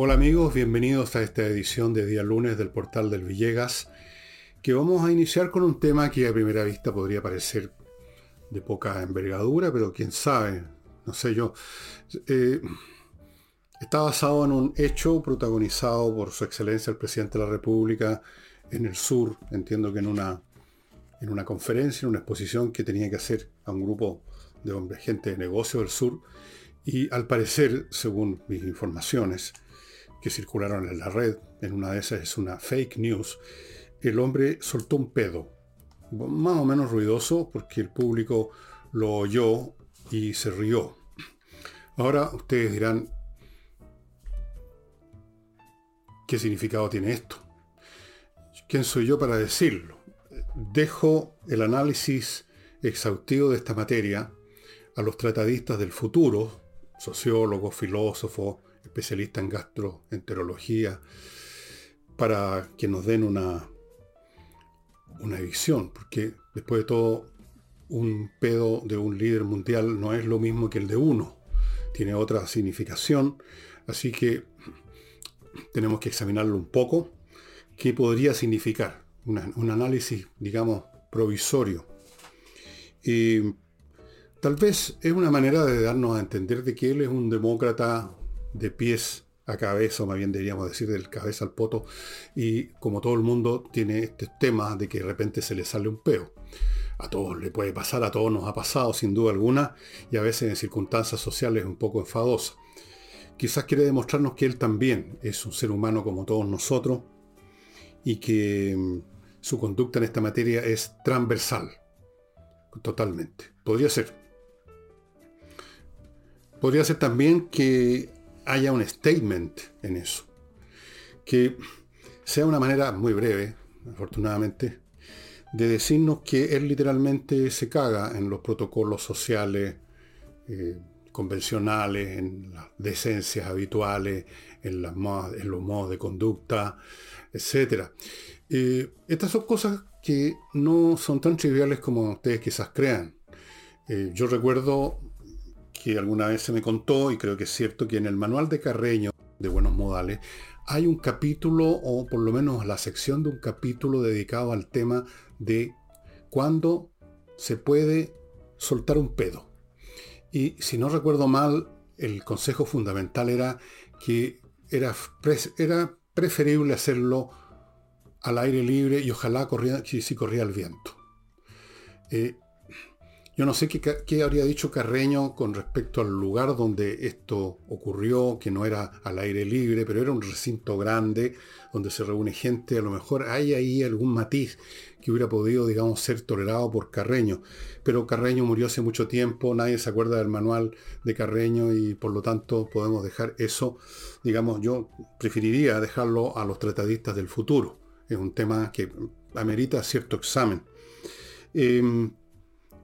Hola amigos, bienvenidos a esta edición de día lunes del portal del Villegas, que vamos a iniciar con un tema que a primera vista podría parecer de poca envergadura, pero quién sabe, no sé yo. Eh, está basado en un hecho protagonizado por su excelencia el presidente de la República en el sur, entiendo que en una, en una conferencia, en una exposición que tenía que hacer a un grupo de hombres, gente de negocio del sur, y al parecer, según mis informaciones, que circularon en la red, en una de esas es una fake news, el hombre soltó un pedo, más o menos ruidoso, porque el público lo oyó y se rió. Ahora ustedes dirán, ¿qué significado tiene esto? ¿Quién soy yo para decirlo? Dejo el análisis exhaustivo de esta materia a los tratadistas del futuro, sociólogos, filósofos, especialista en gastroenterología, para que nos den una, una visión, porque después de todo, un pedo de un líder mundial no es lo mismo que el de uno, tiene otra significación, así que tenemos que examinarlo un poco, qué podría significar, un análisis, digamos, provisorio. Y tal vez es una manera de darnos a entender de que él es un demócrata de pies a cabeza, o más bien deberíamos decir del cabeza al poto, y como todo el mundo tiene este tema de que de repente se le sale un peo. A todos le puede pasar, a todos nos ha pasado sin duda alguna, y a veces en circunstancias sociales un poco enfadosa. Quizás quiere demostrarnos que él también es un ser humano como todos nosotros, y que su conducta en esta materia es transversal, totalmente. Podría ser. Podría ser también que haya un statement en eso. Que sea una manera muy breve, afortunadamente, de decirnos que él literalmente se caga en los protocolos sociales eh, convencionales, en las decencias habituales, en, en los modos de conducta, etc. Eh, estas son cosas que no son tan triviales como ustedes quizás crean. Eh, yo recuerdo que alguna vez se me contó, y creo que es cierto, que en el manual de Carreño de Buenos Modales hay un capítulo, o por lo menos la sección de un capítulo dedicado al tema de cuándo se puede soltar un pedo. Y si no recuerdo mal, el consejo fundamental era que era, era preferible hacerlo al aire libre y ojalá corría, si, corría el viento. Eh, yo no sé qué, habría dicho Carreño con respecto al lugar donde esto ocurrió, que no era al aire libre, pero era un recinto grande donde se reúne gente. A lo mejor hay ahí algún matiz que hubiera podido, digamos, ser tolerado por Carreño. Pero Carreño murió hace mucho tiempo, nadie se acuerda del manual de Carreño y por lo tanto podemos dejar eso, digamos, yo preferiría dejarlo a los tratadistas del futuro. Es un tema que amerita cierto examen. Em,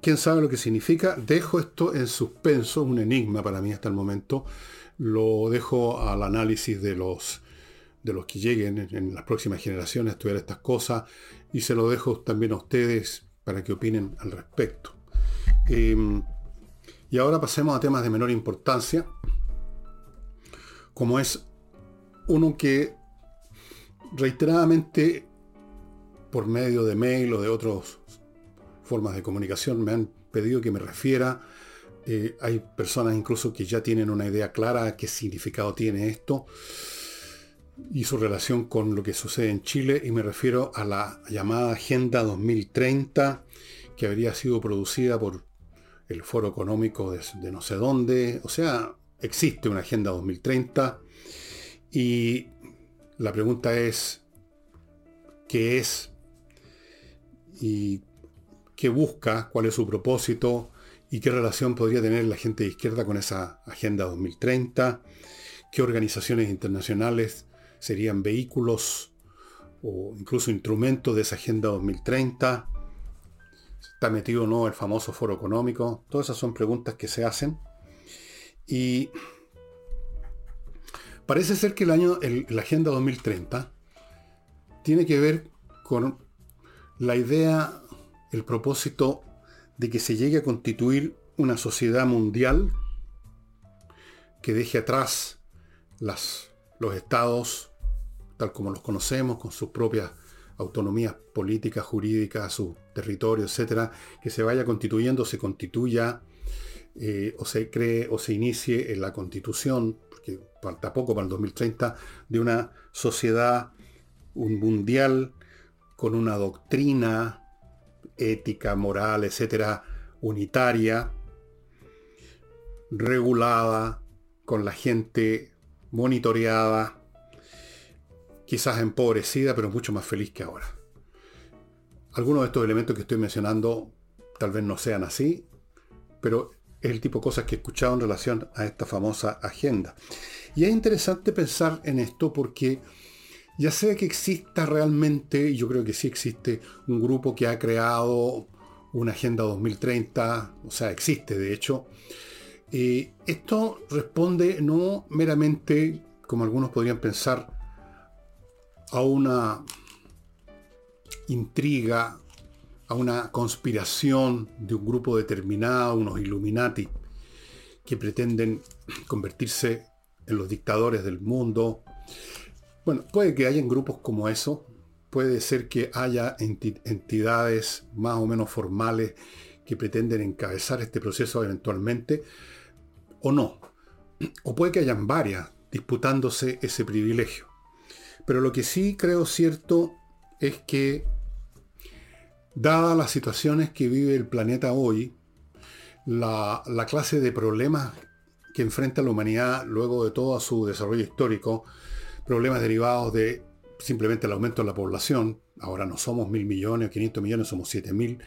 quién sabe lo que significa. Dejo esto en suspenso, un enigma para mí hasta el momento. Lo dejo al análisis de los, de los que lleguen en, las próximas generaciones a estudiar estas cosas y se lo dejo también a ustedes para que opinen al respecto. Em, y ahora pasemos a temas de menor importancia, como es uno que reiteradamente por medio de mail o de otros formas de comunicación me han pedido que me refiera. Eh, hay personas incluso que ya tienen una idea clara de qué significado tiene esto y su relación con lo que sucede en Chile y me refiero a la llamada Agenda 2030 que habría sido producida por el Foro Económico de, de no sé dónde. O sea, existe una Agenda 2030 y la pregunta es, ¿qué es? Y qué busca, cuál es su propósito y qué relación podría tener la gente de izquierda con esa Agenda 2030, qué organizaciones internacionales serían vehículos o incluso instrumentos de esa Agenda 2030, está metido o no el famoso foro económico, todas esas son preguntas que se hacen. Y parece ser que el año, la Agenda 2030 tiene que ver con la idea el propósito de que se llegue a constituir una sociedad mundial que deje atrás los estados tal como los conocemos, con sus propias autonomías políticas, jurídicas, su territorio, etcétera, que se vaya constituyendo, se constituya eh, o se cree o se inicie en la constitución, porque falta poco para el 2030, de una sociedad un mundial con una doctrina ética, moral, etcétera, unitaria, regulada, con la gente monitoreada, quizás empobrecida, pero mucho más feliz que ahora. Algunos de estos elementos que estoy mencionando tal vez no sean así, pero es el tipo de cosas que he escuchado en relación a esta famosa agenda. Y es interesante pensar en esto porque ya sea que exista realmente, yo creo que sí existe, un grupo que ha creado una Agenda 2030, o sea, existe de hecho, eh, esto responde no meramente, como algunos podrían pensar, a una intriga, a una conspiración de un grupo determinado, unos Illuminati, que pretenden convertirse en los dictadores del mundo. Bueno, puede que hayan grupos como eso, puede ser que haya entidades más o menos formales que pretenden encabezar este proceso eventualmente, o no. O puede que hayan varias disputándose ese privilegio. Pero lo que sí creo cierto es que, dadas las situaciones que vive el planeta hoy, la, clase de problemas que enfrenta la humanidad luego de todo su desarrollo histórico, problemas derivados de simplemente el aumento de la población, ahora no somos mil millones o 500 millones, somos 7 mil,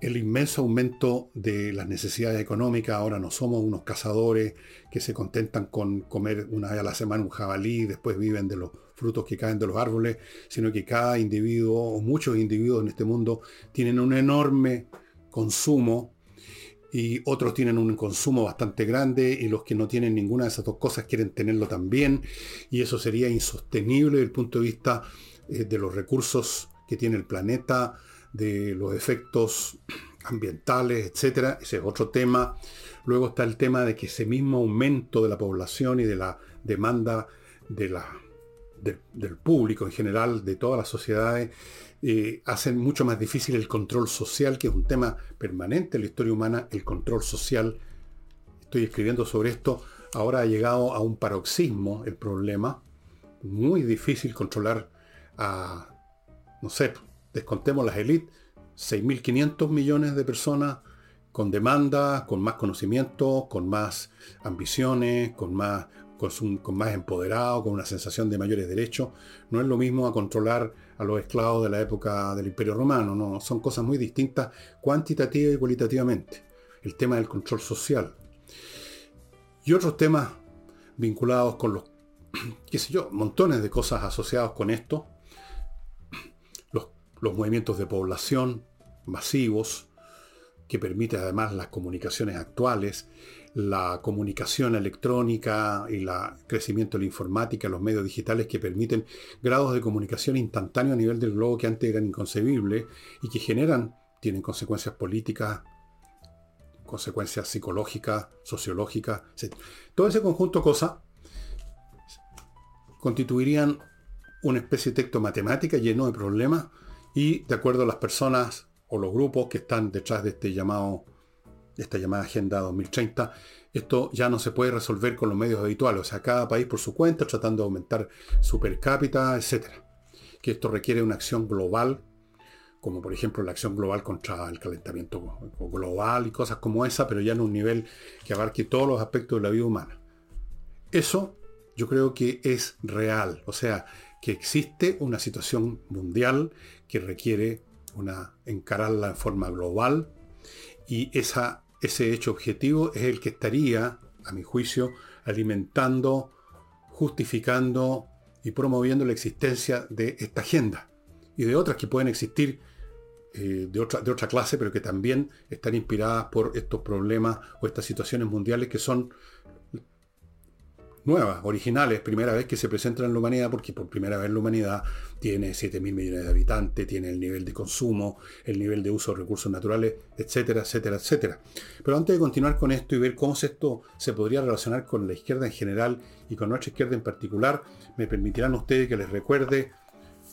el inmenso aumento de las necesidades económicas, ahora no somos unos cazadores que se contentan con comer una vez a la semana un jabalí y después viven de los frutos que caen de los árboles, sino que cada individuo o muchos individuos en este mundo tienen un enorme consumo y otros tienen un consumo bastante grande y los que no tienen ninguna de esas dos cosas quieren tenerlo también y eso sería insostenible desde el punto de vista eh, de los recursos que tiene el planeta, de los efectos ambientales, etcétera. Ese es otro tema. Luego está el tema de que ese mismo aumento de la población y de la demanda de del público en general, de todas las sociedades, eh, hacen mucho más difícil el control social, que es un tema permanente en la historia humana, el control social. Estoy escribiendo sobre esto. Ahora ha llegado a un paroxismo el problema. Muy difícil controlar a, no sé, descontemos las élites, 6.500 millones de personas con demanda, con más conocimiento, con más ambiciones, con más con, más empoderado, con una sensación de mayores derechos. No es lo mismo a controlar a los esclavos de la época del Imperio Romano, no, son cosas muy distintas cuantitativa y cualitativamente. El tema del control social. Y otros temas vinculados con los, qué sé yo, montones de cosas asociadas con esto. Los, los movimientos de población masivos, que permiten además las comunicaciones actuales, la comunicación electrónica y el crecimiento de la informática, los medios digitales que permiten grados de comunicación instantáneo a nivel del globo que antes eran inconcebibles y que generan, tienen consecuencias políticas, consecuencias psicológicas, sociológicas, etc. Todo ese conjunto de cosas constituirían una especie de texto matemática lleno de problemas y de acuerdo a las personas o los grupos que están detrás de este llamado esta llamada Agenda 2030, esto ya no se puede resolver con los medios habituales, o sea, cada país por su cuenta, tratando de aumentar su per cápita, etc. Que esto requiere una acción global, como por ejemplo la acción global contra el calentamiento global y cosas como esa, pero ya en un nivel que abarque todos los aspectos de la vida humana. Eso yo creo que es real, o sea, que existe una situación mundial que requiere una, encararla en forma global y esa ese hecho objetivo es el que estaría, a mi juicio, alimentando, justificando y promoviendo la existencia de esta agenda y de otras que pueden existir eh, de, otra, de otra clase, pero que también están inspiradas por estos problemas o estas situaciones mundiales que son nuevas, originales, primera vez que se presentan en la humanidad, porque por primera vez la humanidad tiene 7 mil millones de habitantes, tiene el nivel de consumo, el nivel de uso de recursos naturales, etcétera, etcétera, etcétera. Pero antes de continuar con esto y ver cómo esto se podría relacionar con la izquierda en general y con nuestra izquierda en particular, me permitirán ustedes que les recuerde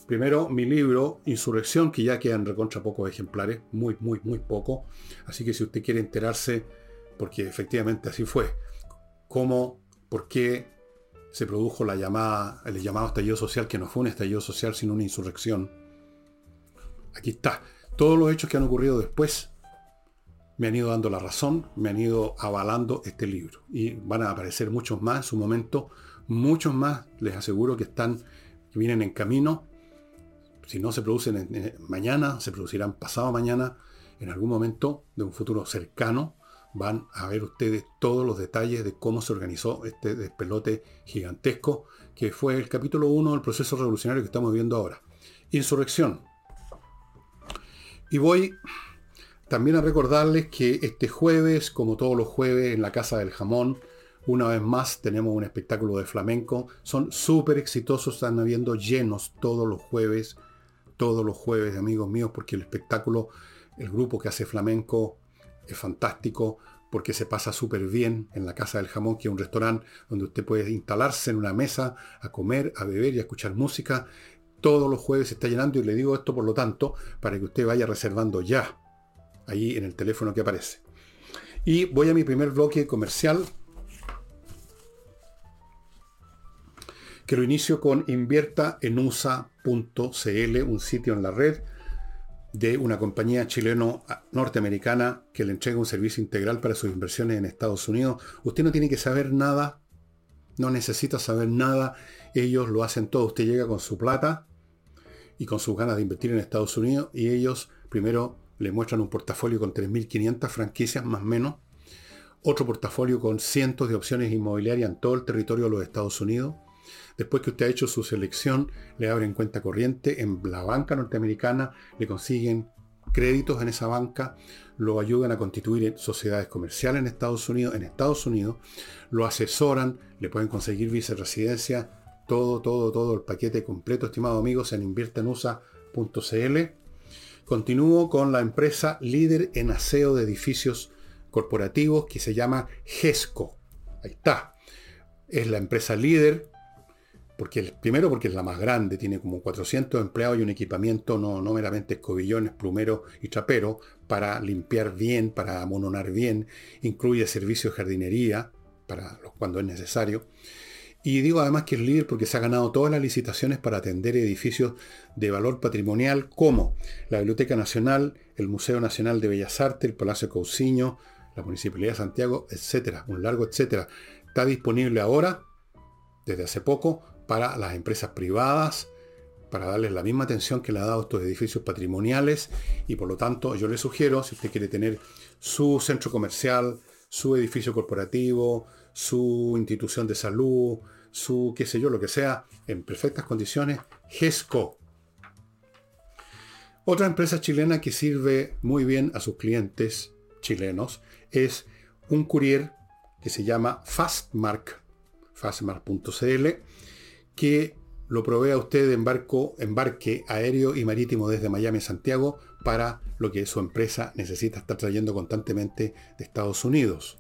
primero mi libro Insurrección, que ya quedan recontra pocos ejemplares, muy, muy, muy poco. Así que si usted quiere enterarse, porque efectivamente así fue, cómo por qué se produjo la llamada, el llamado estallido social, que no fue un estallido social, sino una insurrección. Aquí está. Todos los hechos que han ocurrido después me han ido dando la razón, me han ido avalando este libro. Y van a aparecer muchos más en su momento, muchos más, les aseguro que están, que vienen en camino. Si no se producen mañana, se producirán pasado mañana, en algún momento de un futuro cercano van a ver ustedes todos los detalles de cómo se organizó este despelote gigantesco, que fue el capítulo 1 del proceso revolucionario que estamos viendo ahora. Insurrección. Y voy también a recordarles que este jueves, como todos los jueves en la Casa del Jamón, una vez más tenemos un espectáculo de flamenco. Son súper exitosos, están habiendo llenos todos los jueves, todos los jueves, amigos míos, porque el espectáculo, el grupo que hace flamenco es fantástico porque se pasa súper bien en la Casa del Jamón, que es un restaurante donde usted puede instalarse en una mesa a comer, a beber y a escuchar música. Todos los jueves se está llenando y le digo esto por lo tanto para que usted vaya reservando ya, ahí en el teléfono que aparece. Y voy a mi primer bloque comercial, que lo inicio con inviertaenusa.cl, un sitio en la red de una compañía chileno-norteamericana que le entrega un servicio integral para sus inversiones en Estados Unidos. Usted no tiene que saber nada, no necesita saber nada, ellos lo hacen todo. Usted llega con su plata y con sus ganas de invertir en Estados Unidos y ellos primero le muestran un portafolio con 3.500 franquicias más o menos, otro portafolio con cientos de opciones inmobiliarias en todo el territorio de los Estados Unidos Después que usted ha hecho su selección, le abren cuenta corriente en la banca norteamericana, le consiguen créditos en esa banca, lo ayudan a constituir sociedades comerciales en Estados Unidos, en Estados Unidos, lo asesoran, le pueden conseguir viceresidencia, todo, todo, todo el paquete completo, estimados amigos, en inviertenusa.cl. Continúo con la empresa líder en aseo de edificios corporativos que se llama GESCO. Ahí está. Es la empresa líder porque primero porque es la más grande, tiene como 400 empleados y un equipamiento no, no meramente escobillones, plumeros y traperos para limpiar bien, para amononar bien, incluye servicios de jardinería para cuando es necesario. Y digo además que es líder porque se ha ganado todas las licitaciones para atender edificios de valor patrimonial como la Biblioteca Nacional, el Museo Nacional de Bellas Artes, el Palacio Cousiño, la Municipalidad de Santiago, etcétera, un largo etcétera. Está disponible ahora, desde hace poco, para las empresas privadas, para darles la misma atención que le ha dado estos edificios patrimoniales y por lo tanto yo le sugiero, si usted quiere tener su centro comercial, su edificio corporativo, su institución de salud, su qué sé yo, lo que sea, en perfectas condiciones, GESCO. Otra empresa chilena que sirve muy bien a sus clientes chilenos es un courier que se llama Fastmark, fastmark.cl que lo provee a usted en barco, embarque aéreo y marítimo desde Miami a Santiago para lo que su empresa necesita estar trayendo constantemente de Estados Unidos.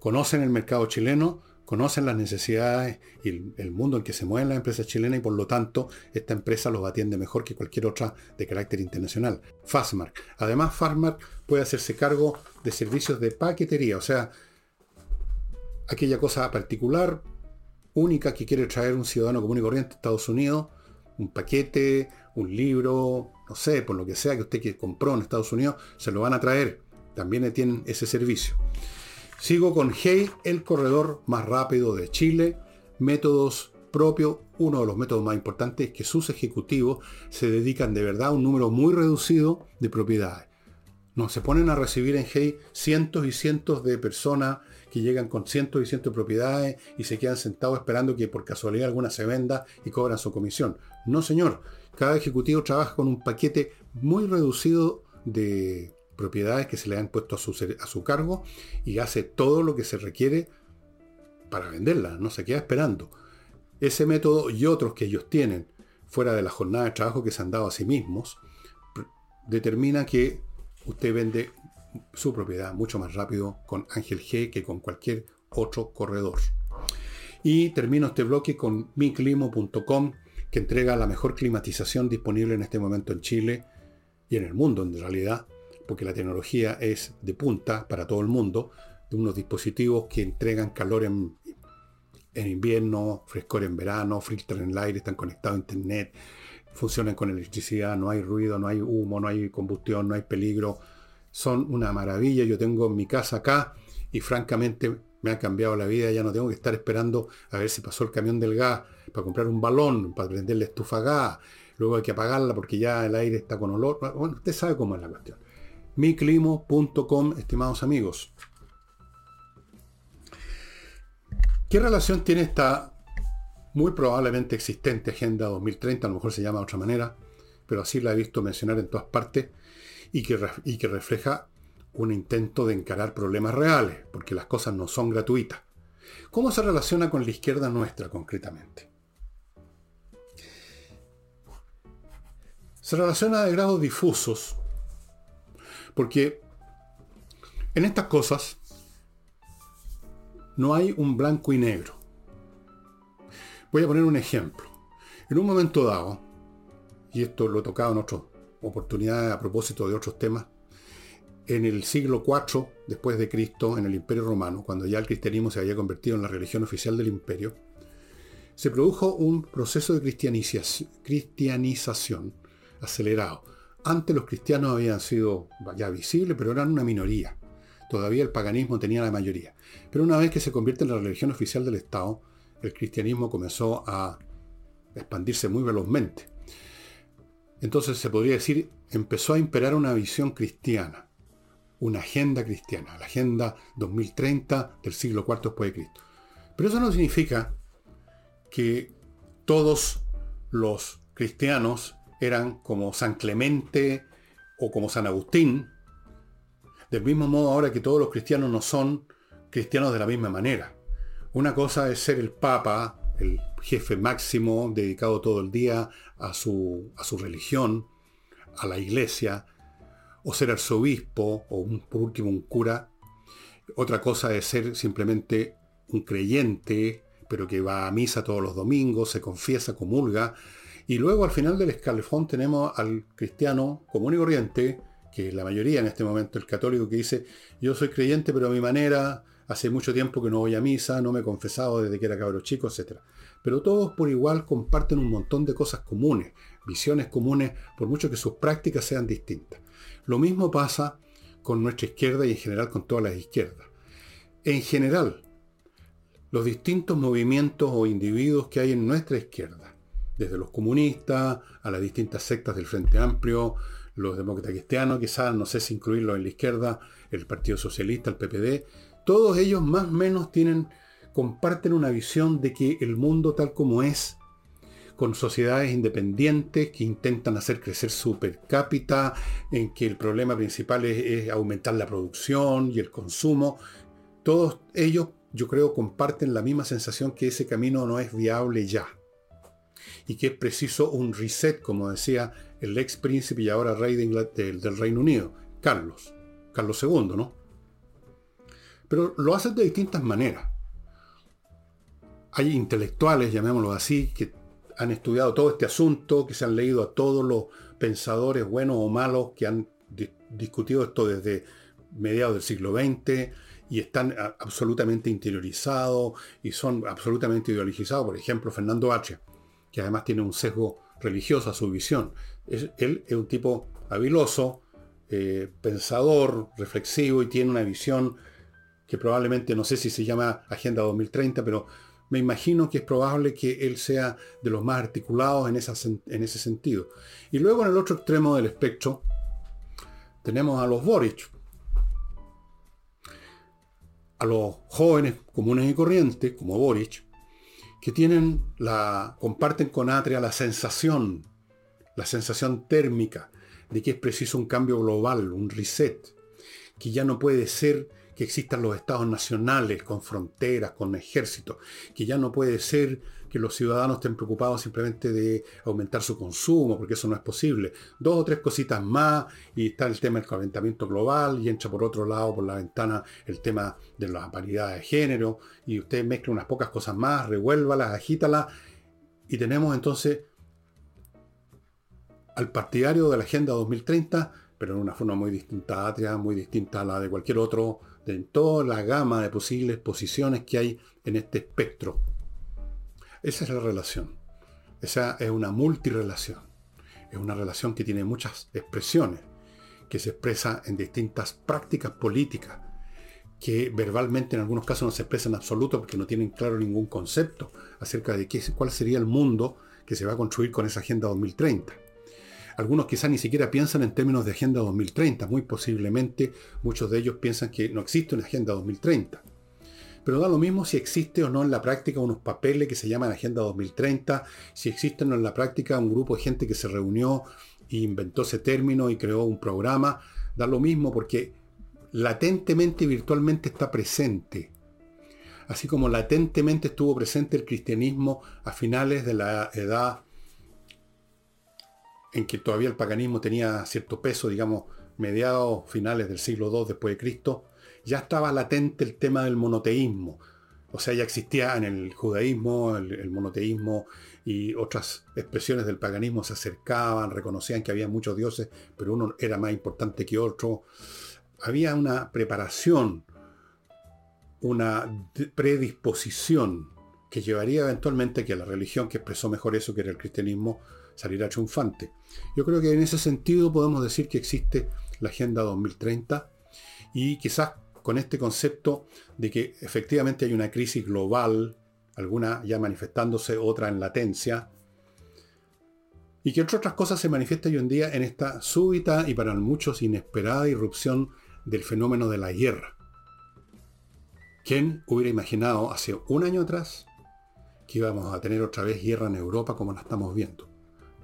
Conocen el mercado chileno, conocen las necesidades y el mundo en que se mueven las empresas chilenas y por lo tanto esta empresa los atiende mejor que cualquier otra de carácter internacional. Fastmark. Además, Fastmark puede hacerse cargo de servicios de paquetería, o sea, aquella cosa particular única que quiere traer un ciudadano común y corriente a Estados Unidos, un paquete, un libro, no sé, por lo que sea que usted que compró en Estados Unidos, se lo van a traer. También tienen ese servicio. Sigo con Hey, el corredor más rápido de Chile. Métodos propios. Uno de los métodos más importantes es que sus ejecutivos se dedican de verdad a un número muy reducido de propiedades. No, se ponen a recibir en Hey cientos y cientos de personas que llegan con cientos y cientos de propiedades y se quedan sentados esperando que por casualidad alguna se venda y cobran su comisión. No, señor. Cada ejecutivo trabaja con un paquete muy reducido de propiedades que se le han puesto a su, a su cargo y hace todo lo que se requiere para venderla, no se queda esperando. Ese método y otros que ellos tienen fuera de la jornada de trabajo que se han dado a sí mismos, determina que usted vende su propiedad mucho más rápido con Ángel G que con cualquier otro corredor. Y termino este bloque con miclimo.com que entrega la mejor climatización disponible en este momento en Chile y en el mundo en realidad, porque la tecnología es de punta para todo el mundo, de unos dispositivos que entregan calor en, en invierno, frescor en verano, filtran el aire, están conectados a internet, funcionan con electricidad, no hay ruido, no hay humo, no hay combustión, no hay peligro. Son una maravilla. Yo tengo mi casa acá y francamente me ha cambiado la vida. Ya no tengo que estar esperando a ver si pasó el camión del gas para comprar un balón, para prender la estufa gas. Luego hay que apagarla porque ya el aire está con olor. Bueno, usted sabe cómo es la cuestión. miclimo.com, estimados amigos. ¿Qué relación tiene esta muy probablemente existente Agenda 2030? A lo mejor se llama de otra manera, pero así la he visto mencionar en todas partes y que, y que refleja un intento de encarar problemas reales, porque las cosas no son gratuitas. ¿Cómo se relaciona con la izquierda nuestra concretamente? Se relaciona de grados difusos, porque en estas cosas no hay un blanco y negro. Voy a poner un ejemplo. En un momento dado, y esto lo he tocado en otras oportunidades a propósito de otros temas, en el siglo IV después de Cristo, en el Imperio Romano, cuando ya el cristianismo se había convertido en la religión oficial del imperio, se produjo un proceso de cristianización acelerado. Antes los cristianos habían sido ya visibles, pero eran una minoría. Todavía el paganismo tenía la mayoría. Pero una vez que se convierte en la religión oficial del Estado, el cristianismo comenzó a expandirse muy velozmente. Entonces se podría decir, empezó a imperar una visión cristiana, una agenda cristiana, la agenda 2030 del siglo IV después de Cristo. Pero eso no significa que todos los cristianos eran como San Clemente o como San Agustín, del mismo modo ahora que todos los cristianos no son cristianos de la misma manera. Una cosa es ser el Papa, el jefe máximo, dedicado todo el día a su, a su religión, a la iglesia, o ser arzobispo, o por último un cura. Otra cosa es ser simplemente un creyente, pero que va a misa todos los domingos, se confiesa, comulga. Y luego al final del escalefón tenemos al cristiano común y corriente, que la mayoría en este momento, el católico que dice, yo soy creyente pero a mi manera, hace mucho tiempo que no voy a misa, no me he confesado desde que era cabro chico, etc. Pero todos por igual comparten un montón de cosas comunes, visiones comunes, por mucho que sus prácticas sean distintas. Lo mismo pasa con nuestra izquierda y en general con todas las izquierdas. En general, los distintos movimientos o individuos que hay en nuestra izquierda, desde los comunistas a las distintas sectas del Frente Amplio, los demócratas cristianos, quizás no sé si incluirlo en la izquierda, el Partido Socialista, el PPD, todos ellos más o menos comparten una visión de que el mundo tal como es, con sociedades independientes que intentan hacer crecer su per cápita, en que el problema principal es, aumentar la producción y el consumo, todos ellos yo creo comparten la misma sensación que ese camino no es viable ya. Y que es preciso un reset, como decía el ex príncipe y ahora rey del Reino Unido, Carlos, Carlos II, ¿no? Pero lo hacen de distintas maneras. Hay intelectuales, llamémoslo así, que han estudiado todo este asunto, que se han leído a todos los pensadores buenos o malos que han discutido esto desde mediados del siglo XX y están absolutamente interiorizados y son absolutamente ideologizados. Por ejemplo, Fernando H., que además tiene un sesgo religioso a su visión. él es un tipo habiloso, eh, pensador, reflexivo y tiene una visión que probablemente, no sé si se llama Agenda 2030, pero me imagino que es probable que él sea de los más articulados en, en ese sentido. Y luego en el otro extremo del espectro tenemos a los Boric, a los jóvenes comunes y corrientes, como Boric, que tienen la, comparten con Atria la sensación, la sensación térmica de que es preciso un cambio global, un reset, que ya no puede ser que existan los estados nacionales con fronteras, con ejército, que ya no puede ser que los ciudadanos estén preocupados simplemente de aumentar su consumo, porque eso no es posible. Dos o tres cositas más y está el tema del calentamiento global y entra por otro lado, por la ventana, el tema de la paridad de género y usted mezcla unas pocas cosas más, revuélvalas, agítalas y tenemos entonces al partidario de la Agenda 2030, pero en una forma muy distinta a Atria, muy distinta a la de cualquier otro, de toda la gama de posibles posiciones que hay en este espectro esa es la relación. Esa es una multirelación. Es una relación que tiene muchas expresiones, que se expresa en distintas prácticas políticas, que verbalmente en algunos casos no se expresan en absoluto porque no tienen claro ningún concepto acerca de qué, cuál sería el mundo que se va a construir con esa Agenda 2030. Algunos quizás ni siquiera piensan en términos de Agenda 2030, muy posiblemente muchos de ellos piensan que no existe una Agenda 2030. Pero da lo mismo si existe o no en la práctica unos papeles que se llaman Agenda 2030, si existe o no en la práctica un grupo de gente que se reunió e inventó ese término y creó un programa, da lo mismo porque latentemente y virtualmente está presente. Así como latentemente estuvo presente el cristianismo a finales de la edad en que todavía el paganismo tenía cierto peso, digamos, mediados, finales del siglo II después de Cristo, ya estaba latente el tema del monoteísmo. O sea, ya existía en el judaísmo, el, monoteísmo y otras expresiones del paganismo se acercaban, reconocían que había muchos dioses, pero uno era más importante que otro. Había una preparación, una predisposición que llevaría eventualmente que la religión que expresó mejor eso, que era el cristianismo, saliera triunfante. Yo creo que en ese sentido podemos decir que existe la Agenda 2030 y quizás con este concepto de que efectivamente hay una crisis global, alguna ya manifestándose, otra en latencia, y que entre otras cosas se manifiesta hoy en día en esta súbita y para muchos inesperada irrupción del fenómeno de la guerra. ¿Quién hubiera imaginado hace un año atrás que íbamos a tener otra vez guerra en Europa como la estamos viendo?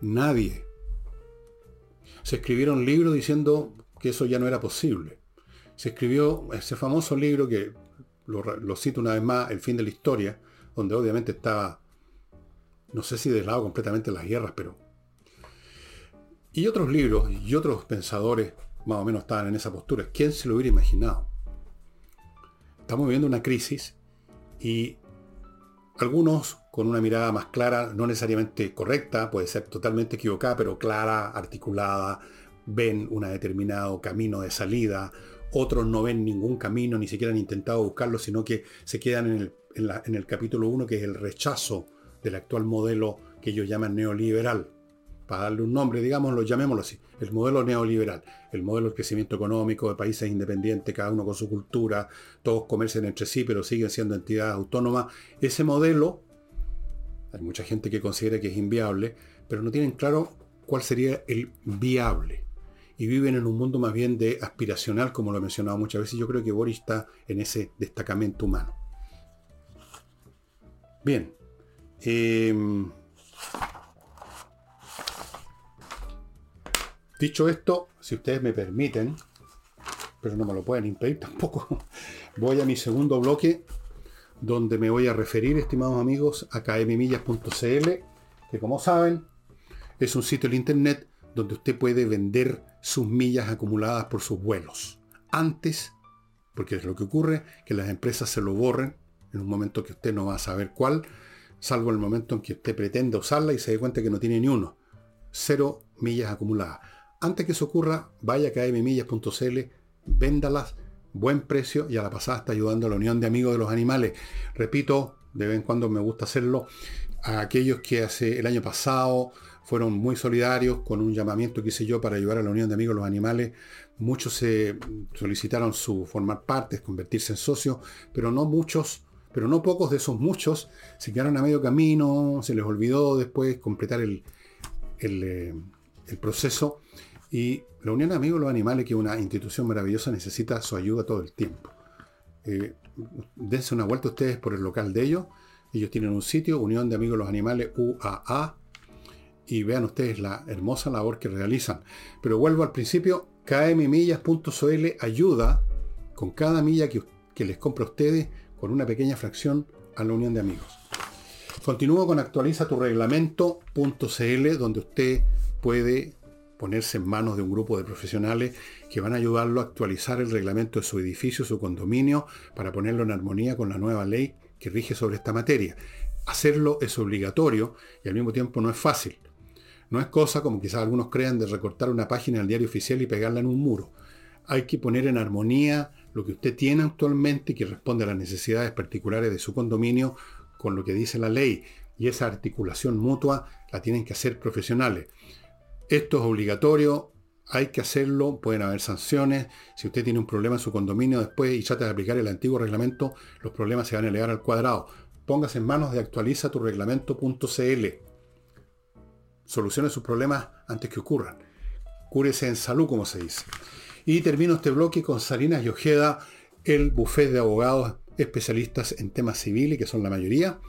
Nadie. Se escribieron libros diciendo que eso ya no era posible se escribió ese famoso libro que lo, cito una vez más, El fin de la historia, donde obviamente estaba, no sé si de lado completamente las guerras, pero... Y otros libros y otros pensadores más o menos estaban en esa postura. ¿Quién se lo hubiera imaginado? Estamos viviendo una crisis y algunos con una mirada más clara, no necesariamente correcta, puede ser totalmente equivocada, pero clara, articulada, ven un determinado camino de salida otros no ven ningún camino, ni siquiera han intentado buscarlo, sino que se quedan en el, capítulo 1, que es el rechazo del actual modelo que ellos llaman neoliberal. Para darle un nombre, digámoslo, llamémoslo así, el modelo neoliberal, el modelo del crecimiento económico de países independientes, cada uno con su cultura, todos comercian entre sí, pero siguen siendo entidades autónomas. Ese modelo, hay mucha gente que considera que es inviable, pero no tienen claro cuál sería el viable y viven en un mundo más bien de aspiracional, como lo he mencionado muchas veces. Yo creo que Boris está en ese destacamento humano. Bien. Em, dicho esto, si ustedes me permiten, pero no me lo pueden impedir tampoco, voy a mi segundo bloque, donde me voy a referir, estimados amigos, a kmmillas.cl, que como saben, es un sitio en internet donde usted puede vender sus millas acumuladas por sus vuelos. Antes, porque es lo que ocurre, que las empresas se lo borren en un momento que usted no va a saber cuál, salvo el momento en que usted pretenda usarla y se dé cuenta que no tiene ni uno. Cero millas acumuladas. Antes que eso ocurra, vaya a kmmillas.cl, véndalas, buen precio y a la pasada está ayudando a la Unión de Amigos de los Animales. Repito, de vez en cuando me gusta hacerlo, a aquellos que hace el año pasado fueron muy solidarios con un llamamiento que hice yo para ayudar a la Unión de Amigos de los Animales. Muchos se solicitaron su formar parte, convertirse en socios, pero no muchos, pero no pocos de esos muchos se quedaron a medio camino, se les olvidó después completar el, el, eh, proceso. Y la Unión de Amigos de los Animales, que es una institución maravillosa, necesita su ayuda todo el tiempo. Eh, dense una vuelta ustedes por el local de ellos. Ellos tienen un sitio, Unión de Amigos de los Animales, UAA, y vean ustedes la hermosa labor que realizan. Pero vuelvo al principio, kmmillas.cl ayuda con cada milla que, que les compra a ustedes, con una pequeña fracción a la unión de amigos. Continúo con actualiza tu reglamento.cl, donde usted puede ponerse en manos de un grupo de profesionales que van a ayudarlo a actualizar el reglamento de su edificio, su condominio, para ponerlo en armonía con la nueva ley que rige sobre esta materia. Hacerlo es obligatorio y al mismo tiempo no es fácil. No es cosa, como quizás algunos crean, de recortar una página del diario oficial y pegarla en un muro. Hay que poner en armonía lo que usted tiene actualmente y que responde a las necesidades particulares de su condominio con lo que dice la ley. Y esa articulación mutua la tienen que hacer profesionales. Esto es obligatorio, hay que hacerlo, pueden haber sanciones. Si usted tiene un problema en su condominio después y trata de aplicar el antiguo reglamento, los problemas se van a elevar al cuadrado. Póngase en manos de actualiza tu reglamento.cl. Solucione sus problemas antes que ocurran. Cúrese en salud, como se dice. Y termino este bloque con Salinas y Ojeda, el buffet de abogados especialistas en temas civiles, que son la mayoría,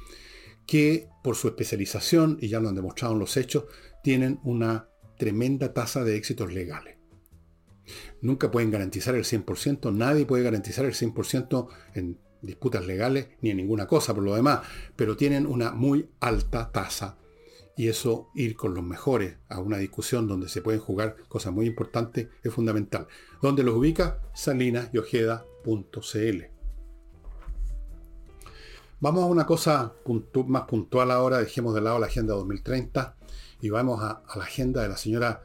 que por su especialización, y ya lo han demostrado en los hechos, tienen una tremenda tasa de éxitos legales. Nunca pueden garantizar el 100%, nadie puede garantizar el 100% en disputas legales ni en ninguna cosa por lo demás, pero tienen una muy alta tasa. Y eso, ir con los mejores a una discusión donde se pueden jugar cosas muy importantes, es fundamental. Donde los ubica? Salinas y Ojeda.cl. Vamos a una cosa más puntual ahora, dejemos de lado la Agenda 2030 y vamos a, la agenda de la señora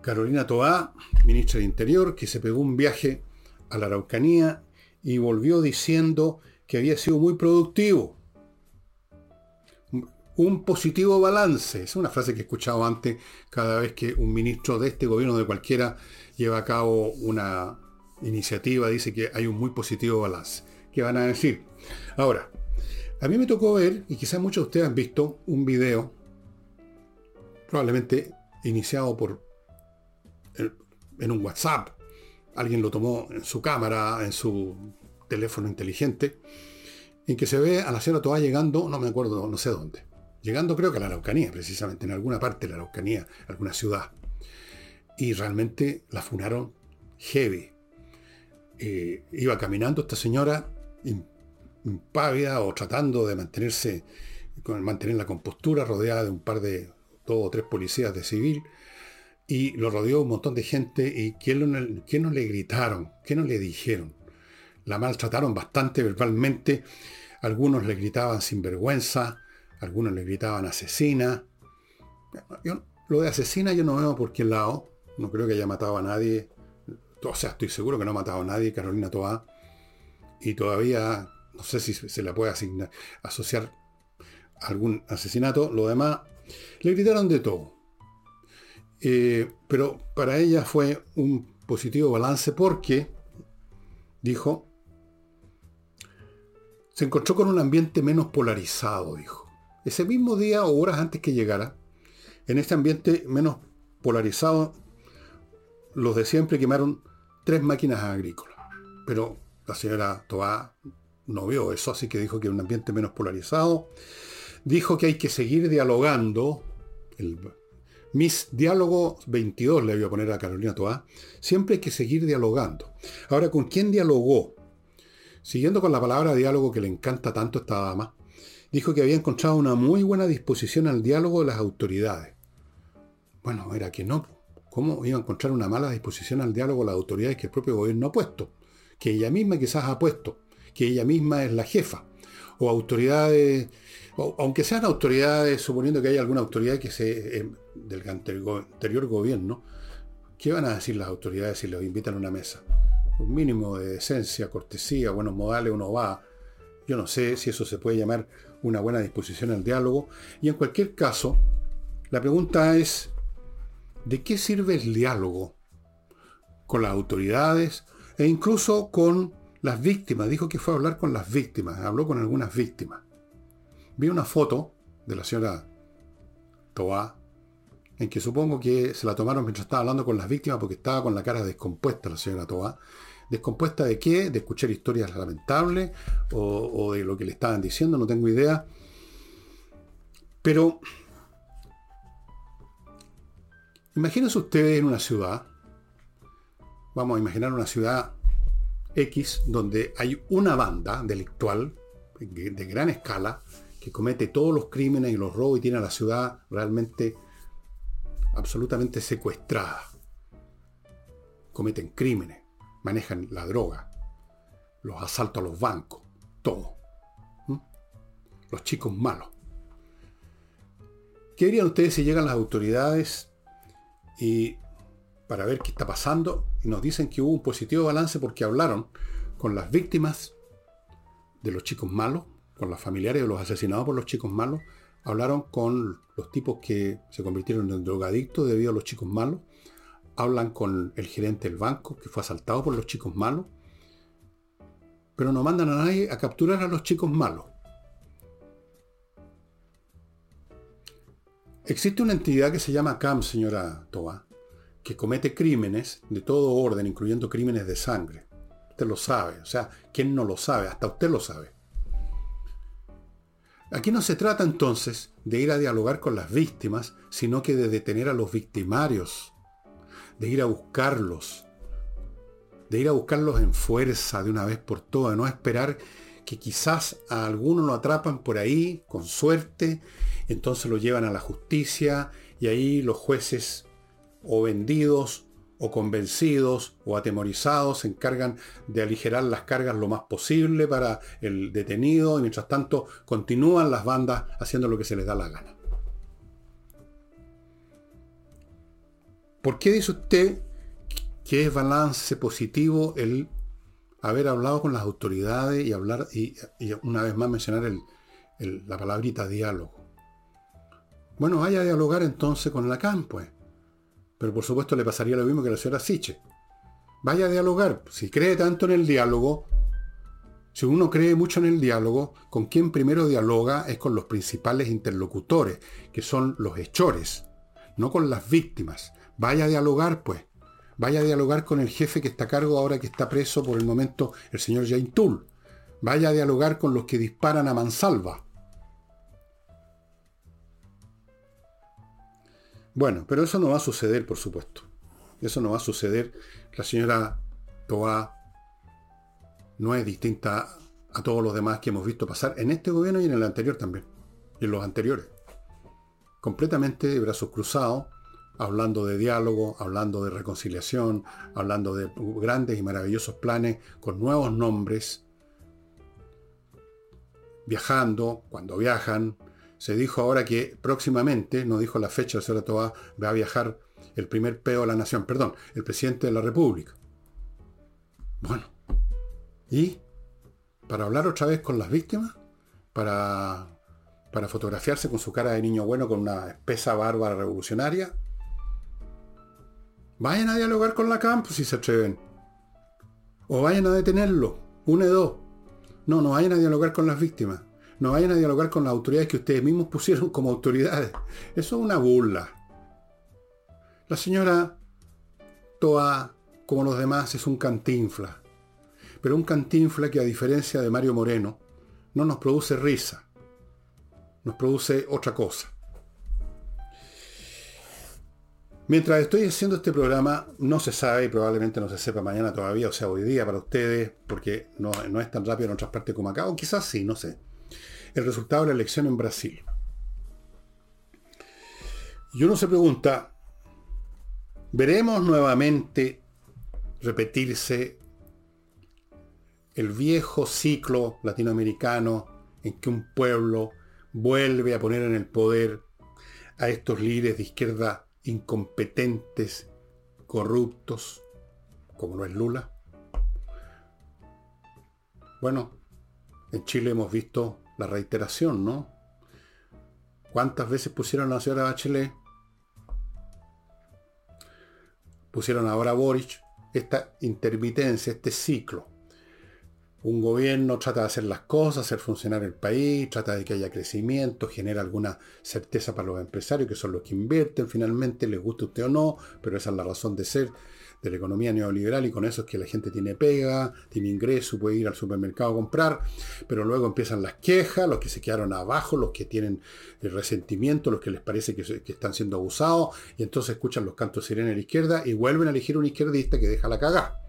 Carolina Toá, ministra de Interior, que se pegó un viaje a la Araucanía y volvió diciendo que había sido muy productivo. Un positivo balance. Es una frase que he escuchado antes cada vez que un ministro de este gobierno, de cualquiera, lleva a cabo una iniciativa, dice que hay un muy positivo balance. ¿Qué van a decir? Ahora, a mí me tocó ver, y quizás muchos de ustedes han visto, un video probablemente iniciado por en un WhatsApp. Alguien lo tomó en su cámara, en su teléfono inteligente, en que se ve a la señora Toa llegando, no me acuerdo, no sé dónde. Llegando creo que a la Araucanía, precisamente, en alguna parte de la Araucanía, alguna ciudad. Y realmente la funaron heavy. Eh, iba caminando esta señora impávida o tratando de mantenerse, mantener la compostura, rodeada de un par de dos o tres policías de civil, y lo rodeó un montón de gente, y ¿quién no, le gritaron? ¿Qué no le dijeron? La maltrataron bastante verbalmente, algunos le gritaban sin vergüenza, algunos le gritaban asesina. Yo, lo de asesina yo no veo por qué lado, no creo que haya matado a nadie, o sea, estoy seguro que no ha matado a nadie, Carolina Toa, y todavía no sé si se la puede asignar, asociar algún asesinato, lo demás le gritaron de todo. Eh, pero para ella fue un positivo balance porque, dijo, se encontró con un ambiente menos polarizado, dijo. Ese mismo día o horas antes que llegara, en este ambiente menos polarizado, los de siempre quemaron tres máquinas agrícolas. Pero la señora Toá no vio eso, así que dijo que un ambiente menos polarizado dijo que hay que seguir dialogando. El, mis diálogo 22 le voy a poner a Carolina Toá. Siempre hay que seguir dialogando. Ahora, ¿con quién dialogó? Siguiendo con la palabra diálogo que le encanta tanto a esta dama, dijo que había encontrado una muy buena disposición al diálogo de las autoridades. Bueno, era que no. ¿Cómo iba a encontrar una mala disposición al diálogo de las autoridades que el propio gobierno ha puesto? Que ella misma quizás ha puesto. Que ella misma es la jefa. O autoridades aunque sean autoridades, suponiendo que hay alguna autoridad que se, eh, del anterior gobierno, ¿qué van a decir las autoridades si los invitan a una mesa? Un mínimo de decencia, cortesía, buenos modales, uno va. Yo no sé si eso se puede llamar una buena disposición al diálogo. Y en cualquier caso, la pregunta es, ¿de qué sirve el diálogo con las autoridades e incluso con las víctimas? Dijo que fue a hablar con las víctimas, habló con algunas víctimas vi una foto de la señora Toa, en que supongo que se la tomaron mientras estaba hablando con las víctimas porque estaba con la cara descompuesta la señora Toa. ¿Descompuesta de qué? ¿De escuchar historias lamentables o, de lo que le estaban diciendo? No tengo idea. Pero imagínense ustedes en una ciudad, vamos a imaginar una ciudad X donde hay una banda delictual de gran escala que comete todos los crímenes y los robos y tiene a la ciudad realmente absolutamente secuestrada. Cometen crímenes, manejan la droga, los asaltos a los bancos, todo. Los chicos malos. ¿Qué dirían ustedes si llegan las autoridades y para ver qué está pasando y nos dicen que hubo un positivo balance porque hablaron con las víctimas de los chicos malos, con los familiares de los asesinados por los chicos malos, hablaron con los tipos que se convirtieron en drogadictos debido a los chicos malos, hablan con el gerente del banco que fue asaltado por los chicos malos, pero no mandan a nadie a capturar a los chicos malos. Existe una entidad que se llama CAM, señora Toa, que comete crímenes de todo orden, incluyendo crímenes de sangre. Usted lo sabe. O sea, ¿quién no lo sabe? Hasta usted lo sabe. Aquí no se trata entonces de ir a dialogar con las víctimas, sino que de detener a los victimarios, de ir a buscarlos, de ir a buscarlos en fuerza de una vez por todas, no esperar que quizás a alguno lo atrapan por ahí, con suerte, entonces lo llevan a la justicia y ahí los jueces o vendidos o convencidos o atemorizados se encargan de aligerar las cargas lo más posible para el detenido y mientras tanto continúan las bandas haciendo lo que se les da la gana. ¿Por qué dice usted que es balance positivo el haber hablado con las autoridades y hablar y, una vez más mencionar la palabrita diálogo? Bueno, vaya a dialogar entonces con la CAM, pues. Pero por supuesto le pasaría lo mismo que a la señora Siche. Vaya a dialogar. Si cree tanto en el diálogo, si uno cree mucho en el diálogo, con quien primero dialoga es con los principales interlocutores, que son los hechores, no con las víctimas. Vaya a dialogar, pues. Vaya a dialogar con el jefe que está a cargo ahora que está preso por el momento, el señor Jane Tull. Vaya a dialogar con los que disparan a mansalva. Bueno, pero eso no va a suceder, por supuesto. Eso no va a suceder. La señora Toa no es distinta a todos los demás que hemos visto pasar en este gobierno y en el anterior también. Y en los anteriores. Completamente de brazos cruzados, hablando de diálogo, hablando de reconciliación, hablando de grandes y maravillosos planes con nuevos nombres, viajando, cuando viajan, se dijo ahora que próximamente, no dijo la fecha, el Toa va a viajar el primer peo de la nación, perdón, el presidente de la República. Bueno, ¿y para hablar otra vez con las víctimas? ¿Para, para fotografiarse con su cara de niño bueno con una espesa bárbara revolucionaria? Vayan a dialogar con la campo si se atreven. O vayan a detenerlo. Una de dos. No, no vayan a dialogar con las víctimas no vayan a dialogar con las autoridades que ustedes mismos pusieron como autoridades. Eso es una burla. La señora Toa, como los demás, es un cantinfla. Pero un cantinfla que a diferencia de Mario Moreno, no nos produce risa. Nos produce otra cosa. Mientras estoy haciendo este programa, no se sabe y probablemente no se sepa mañana todavía, o sea, hoy día para ustedes, porque no, no es tan rápido en otras partes como acá, o quizás sí, no sé el resultado de la elección en Brasil. Y uno se pregunta, ¿veremos nuevamente repetirse el viejo ciclo latinoamericano en que un pueblo vuelve a poner en el poder a estos líderes de izquierda incompetentes, corruptos, como lo es Lula? Bueno, en Chile hemos visto la reiteración, ¿no? ¿Cuántas veces pusieron a la señora Bachelet? Pusieron ahora a Boric esta intermitencia, este ciclo. Un gobierno trata de hacer las cosas, hacer funcionar el país, trata de que haya crecimiento, genera alguna certeza para los empresarios, que son los que invierten finalmente, les guste a usted o no, pero esa es la razón de ser de la economía neoliberal y con eso es que la gente tiene pega, tiene ingreso, puede ir al supermercado a comprar, pero luego empiezan las quejas, los que se quedaron abajo, los que tienen el resentimiento, los que les parece que, están siendo abusados, y entonces escuchan los cantos sirenes a la izquierda y vuelven a elegir un izquierdista que deja la cagada.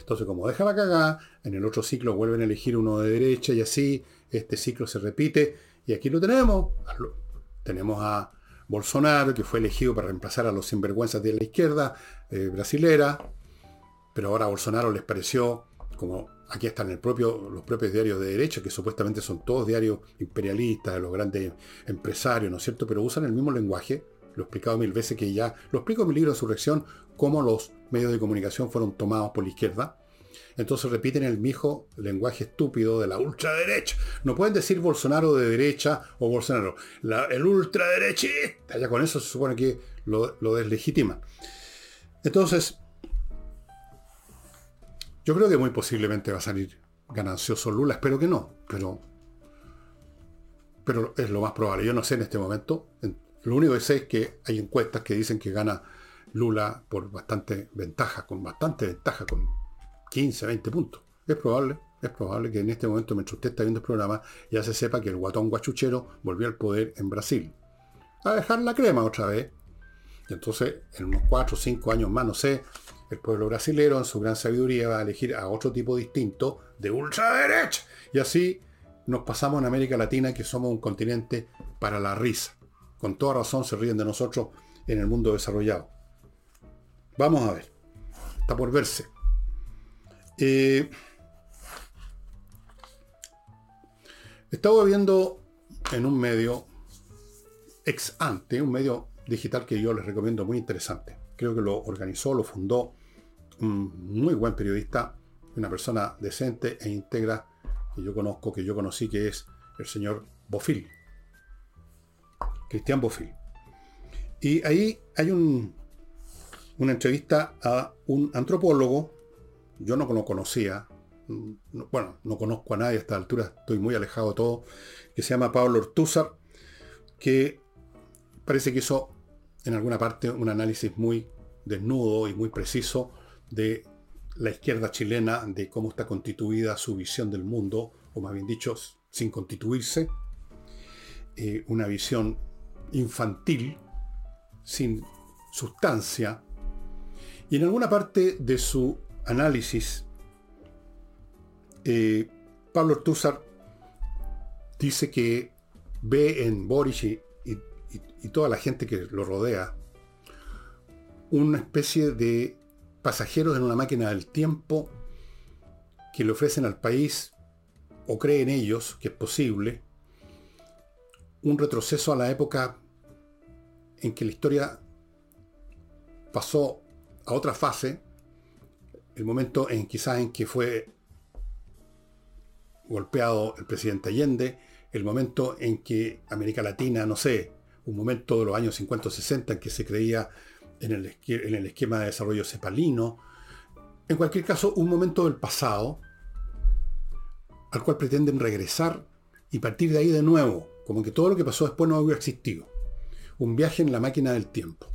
Entonces, como deja la cagada, en el otro ciclo vuelven a elegir uno de derecha y así, este ciclo se repite. Y aquí lo tenemos. Tenemos a Bolsonaro, que fue elegido para reemplazar a los sinvergüenzas de la izquierda eh, brasilera, pero ahora a Bolsonaro les pareció, como aquí están los propios diarios de derecha, que supuestamente son todos diarios imperialistas, de los grandes empresarios, ¿no es cierto? Pero usan el mismo lenguaje, lo he explicado mil veces que ya, lo explico en mi libro de Surrección, cómo los medios de comunicación fueron tomados por la izquierda. Entonces repiten el mismo lenguaje estúpido de la ultraderecha. No pueden decir Bolsonaro de derecha o Bolsonaro. el ultraderechista. Ya con eso se supone que lo, lo deslegitima. Entonces, yo creo que muy posiblemente va a salir ganancioso Lula. Espero que no, pero, pero es lo más probable. Yo no sé en este momento. Lo único que sé es que hay encuestas que dicen que gana Lula por bastante ventaja, con bastante ventaja, con 15, 20 puntos. Es probable, es probable que en este momento, mientras usted está viendo el programa, ya se sepa que el guatón guachuchero volvió al poder en Brasil. A dejar la crema otra vez. Y entonces, en unos 4 o 5 años más, no sé, el pueblo brasilero, en su gran sabiduría, va a elegir a otro tipo distinto de ultraderecha. Y así nos pasamos en América Latina, que somos un continente para la risa. Con toda razón se ríen de nosotros en el mundo desarrollado. Vamos a ver. Está por verse. Eh, estaba viendo en un medio ex ante, un medio digital que yo les recomiendo muy interesante. Creo que lo organizó, lo fundó un muy buen periodista, una persona decente e íntegra que yo conozco, que yo conocí, que es el señor Bofil. Cristian Bofil. Y ahí hay un, una entrevista a un antropólogo, yo no lo conocía, bueno, no conozco a nadie a esta altura, estoy muy alejado de todo, que se llama Pablo Ortúzar, que parece que hizo en alguna parte un análisis muy desnudo y muy preciso de la izquierda chilena, de cómo está constituida su visión del mundo, o más bien dicho, sin constituirse, eh, una visión infantil, sin sustancia, y en alguna parte de su análisis, eh, Pablo Ortúzar dice que ve en Boris y, toda la gente que lo rodea una especie de pasajeros en una máquina del tiempo que le ofrecen al país, o creen ellos que es posible, un retroceso a la época en que la historia pasó a otra fase, el momento en quizás en que fue golpeado el presidente Allende, el momento en que América Latina, no sé, un momento de los años 50 o 60 en que se creía en el, esquema de desarrollo cepalino, en cualquier caso, un momento del pasado al cual pretenden regresar y partir de ahí de nuevo, como que todo lo que pasó después no hubiera existido. Un viaje en la máquina del tiempo.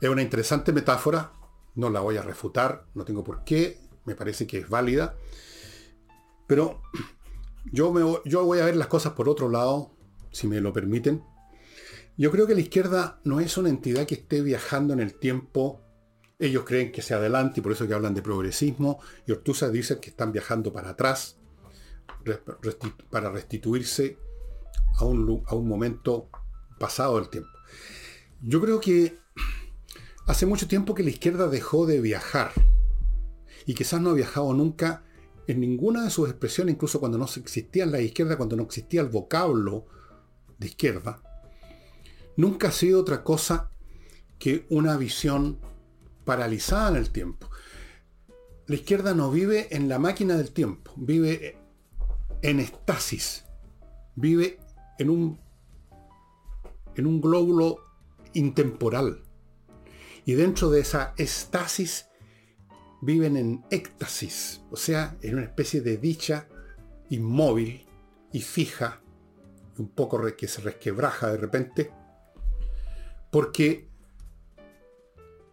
Es una interesante metáfora, no la voy a refutar, no tengo por qué, me parece que es válida, pero yo, me, yo voy a ver las cosas por otro lado, si me lo permiten. Yo creo que la izquierda no es una entidad que esté viajando en el tiempo. Ellos creen que se adelante y por eso que hablan de progresismo. Y Ortuza dice que están viajando para atrás para restituirse a un, a un momento pasado del tiempo. Yo creo que Hace mucho tiempo que la izquierda dejó de viajar y quizás no ha viajado nunca en ninguna de sus expresiones, incluso cuando no existía la izquierda, cuando no existía el vocablo de izquierda, nunca ha sido otra cosa que una visión paralizada en el tiempo. La izquierda no vive en la máquina del tiempo, vive en estasis, vive en un, en un glóbulo intemporal. Y dentro de esa estasis viven en éxtasis, o sea, en una especie de dicha inmóvil y fija, un poco que se resquebraja de repente, porque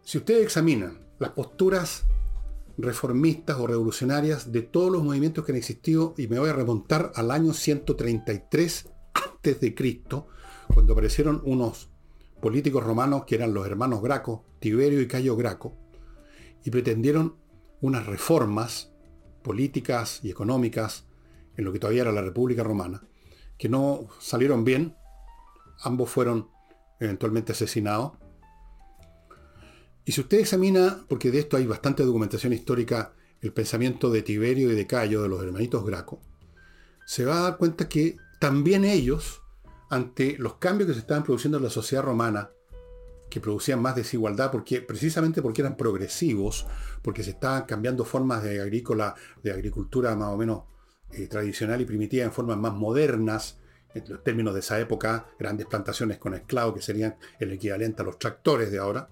si ustedes examinan las posturas reformistas o revolucionarias de todos los movimientos que han existido, y me voy a remontar al año 133 antes de Cristo, cuando aparecieron unos políticos romanos que eran los hermanos Graco, Tiberio y Cayo Graco, y pretendieron unas reformas políticas y económicas en lo que todavía era la República Romana, que no salieron bien. Ambos fueron eventualmente asesinados. Y si usted examina, porque de esto hay bastante documentación histórica, el pensamiento de Tiberio y de Cayo, de los hermanitos Graco, se va a dar cuenta que también ellos, ante los cambios que se estaban produciendo en la sociedad romana, que producían más desigualdad, porque, precisamente porque eran progresivos, porque se estaban cambiando formas de agrícola, de agricultura más o menos eh, tradicional y primitiva en formas más modernas, en los términos de esa época, grandes plantaciones con esclavos que serían el equivalente a los tractores de ahora,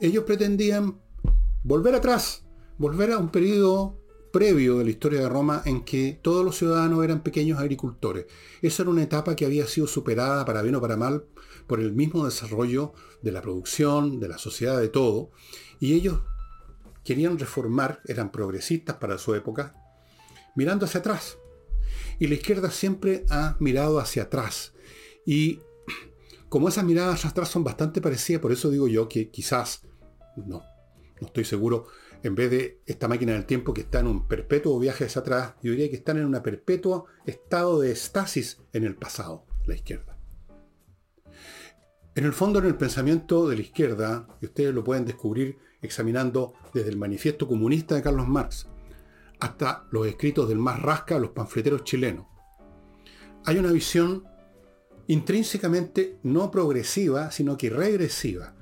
ellos pretendían volver atrás, volver a un periodo previo de la historia de Roma en que todos los ciudadanos eran pequeños agricultores. Esa era una etapa que había sido superada, para bien o para mal, por el mismo desarrollo de la producción, de la sociedad, de todo. Y ellos querían reformar, eran progresistas para su época, mirando hacia atrás. Y la izquierda siempre ha mirado hacia atrás. Y como esas miradas hacia atrás son bastante parecidas, por eso digo yo que quizás, no, no estoy seguro, en vez de esta máquina del tiempo que está en un perpetuo viaje hacia atrás, yo diría que están en un perpetuo estado de estasis en el pasado, la izquierda. En el fondo, en el pensamiento de la izquierda, y ustedes lo pueden descubrir examinando desde el manifiesto comunista de Carlos Marx hasta los escritos del más rasca, los panfleteros chilenos, hay una visión intrínsecamente no progresiva, sino que regresiva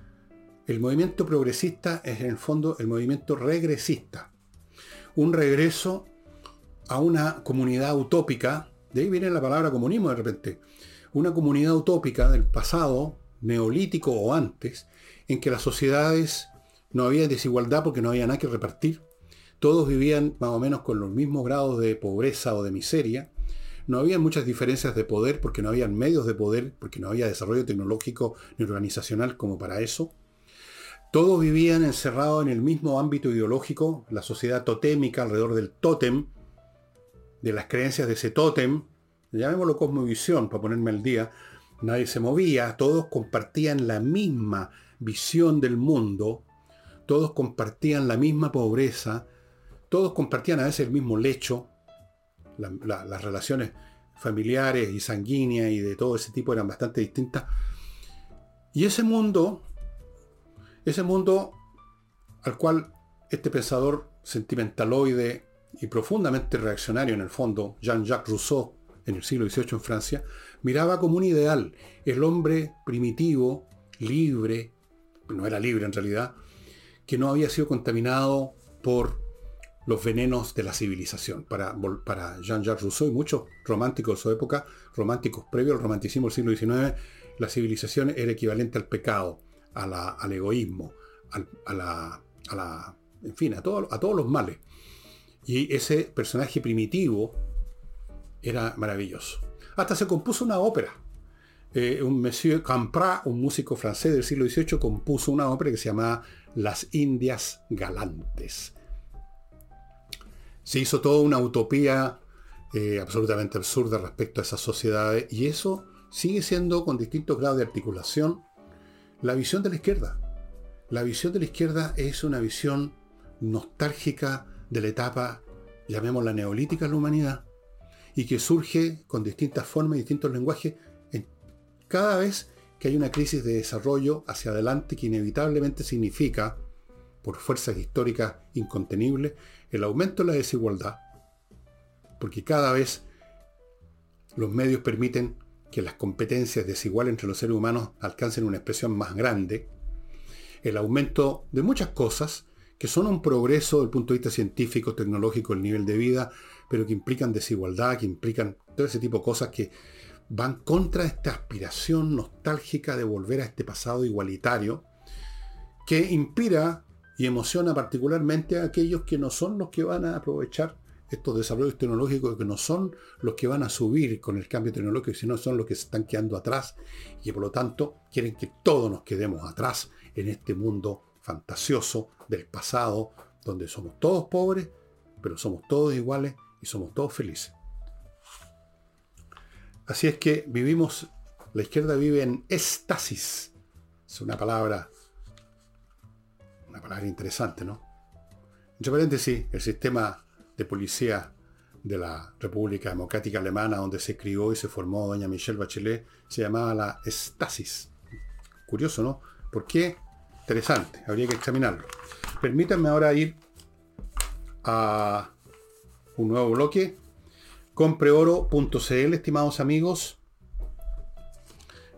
el movimiento progresista es en el fondo el movimiento regresista. Un regreso a una comunidad utópica, de ahí viene la palabra comunismo de repente, una comunidad utópica del pasado, neolítico o antes, en que las sociedades no había desigualdad porque no había nada que repartir, todos vivían más o menos con los mismos grados de pobreza o de miseria, no había muchas diferencias de poder porque no había medios de poder, porque no había desarrollo tecnológico ni organizacional como para eso, todos vivían encerrados en el mismo ámbito ideológico, la sociedad totémica alrededor del tótem, de las creencias de ese tótem, llamémoslo cosmovisión para ponerme al día, nadie se movía, todos compartían la misma visión del mundo, todos compartían la misma pobreza, todos compartían a veces el mismo lecho, las relaciones familiares y sanguíneas y de todo ese tipo eran bastante distintas. Y ese mundo ese mundo al cual este pensador sentimentaloide y profundamente reaccionario en el fondo, Jean-Jacques Rousseau, en el siglo XVIII en Francia, miraba como un ideal el hombre primitivo, libre, no era libre en realidad, que no había sido contaminado por los venenos de la civilización. Para, para Jean-Jacques Rousseau y muchos románticos de su época, románticos previos al romanticismo del siglo XIX, la civilización era equivalente al pecado al egoísmo, a, la, en fin, a, a todos los males. Y ese personaje primitivo era maravilloso. Hasta se compuso una ópera. Eh, un Monsieur Camprat, un músico francés del siglo XVIII, compuso una ópera que se llamaba Las Indias Galantes. Se hizo toda una utopía eh, absolutamente absurda respecto a esas sociedades y eso sigue siendo con distintos grados de articulación la visión de la izquierda. La visión de la izquierda es una visión nostálgica de la etapa, llamémosla neolítica en la humanidad, y que surge con distintas formas y distintos lenguajes en cada vez que hay una crisis de desarrollo hacia adelante que inevitablemente significa, por fuerzas históricas incontenibles, el aumento de la desigualdad, porque cada vez los medios permiten que las competencias desiguales entre los seres humanos alcancen una expresión más grande, el aumento de muchas cosas que son un progreso desde el punto de vista científico, tecnológico, el nivel de vida, pero que implican desigualdad, que implican todo ese tipo de cosas que van contra esta aspiración nostálgica de volver a este pasado igualitario, que inspira y emociona particularmente a aquellos que no son los que van a aprovechar estos desarrollos tecnológicos que no son los que van a subir con el cambio tecnológico, sino son los que se están quedando atrás y por lo tanto quieren que todos nos quedemos atrás en este mundo fantasioso del pasado, donde somos todos pobres, pero somos todos iguales y somos todos felices. Así es que vivimos, la izquierda vive en estasis. Es una palabra, Una palabra interesante, ¿no? Entre paréntesis, el sistema de policía de la República Democrática Alemana, donde se crió y se formó doña Michelle Bachelet, se llamaba la Stasis. Curioso, ¿no? ¿Por qué? Interesante, habría que examinarlo. Permítanme ahora ir a un nuevo bloque. Compreoro.cl, estimados amigos.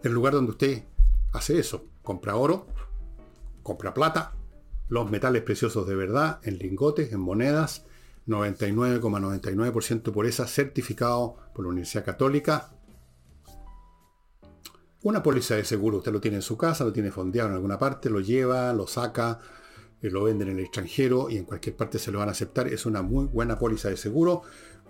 El lugar donde usted hace eso. Compra oro, compra plata, los metales preciosos de verdad, en lingotes, en monedas, 99,99% por esa, certificado por la Universidad Católica. Una póliza de seguro, usted lo tiene en su casa, lo tiene fondeado en alguna parte, lo lleva, lo saca, lo venden en el extranjero y en cualquier parte se lo van a aceptar. Es una muy buena póliza de seguro.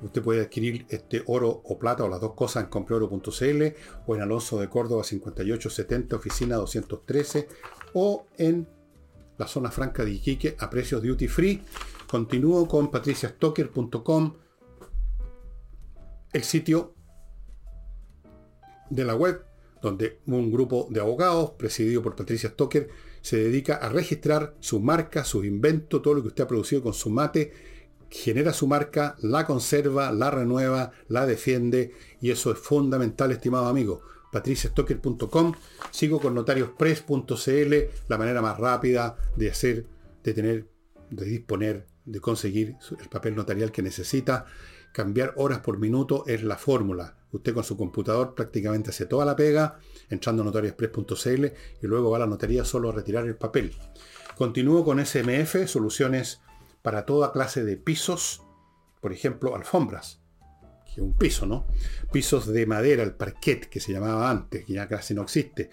Usted puede adquirir este oro o plata o las dos cosas en compreoro.cl o en Alonso de Córdoba 5870, oficina 213 o en la zona franca de Iquique a precios duty free. Continúo con patriciastocker.com, el sitio de la web donde un grupo de abogados presidido por Patricia Stoker se dedica a registrar su marca, su invento, todo lo que usted ha producido con su mate, genera su marca, la conserva, la renueva, la defiende y eso es fundamental, estimado amigo patriciastocker.com. Sigo con notariospress.cl, la manera más rápida de hacer, de tener, de disponer, de conseguir el papel notarial que necesita. Cambiar horas por minuto es la fórmula. Usted con su computador prácticamente hace toda la pega, entrando a y luego va a la notaría solo a retirar el papel. Continúo con SMF, soluciones para toda clase de pisos, por ejemplo, alfombras que un piso, ¿no? Pisos de madera, el parquet, que se llamaba antes, que ya casi no existe.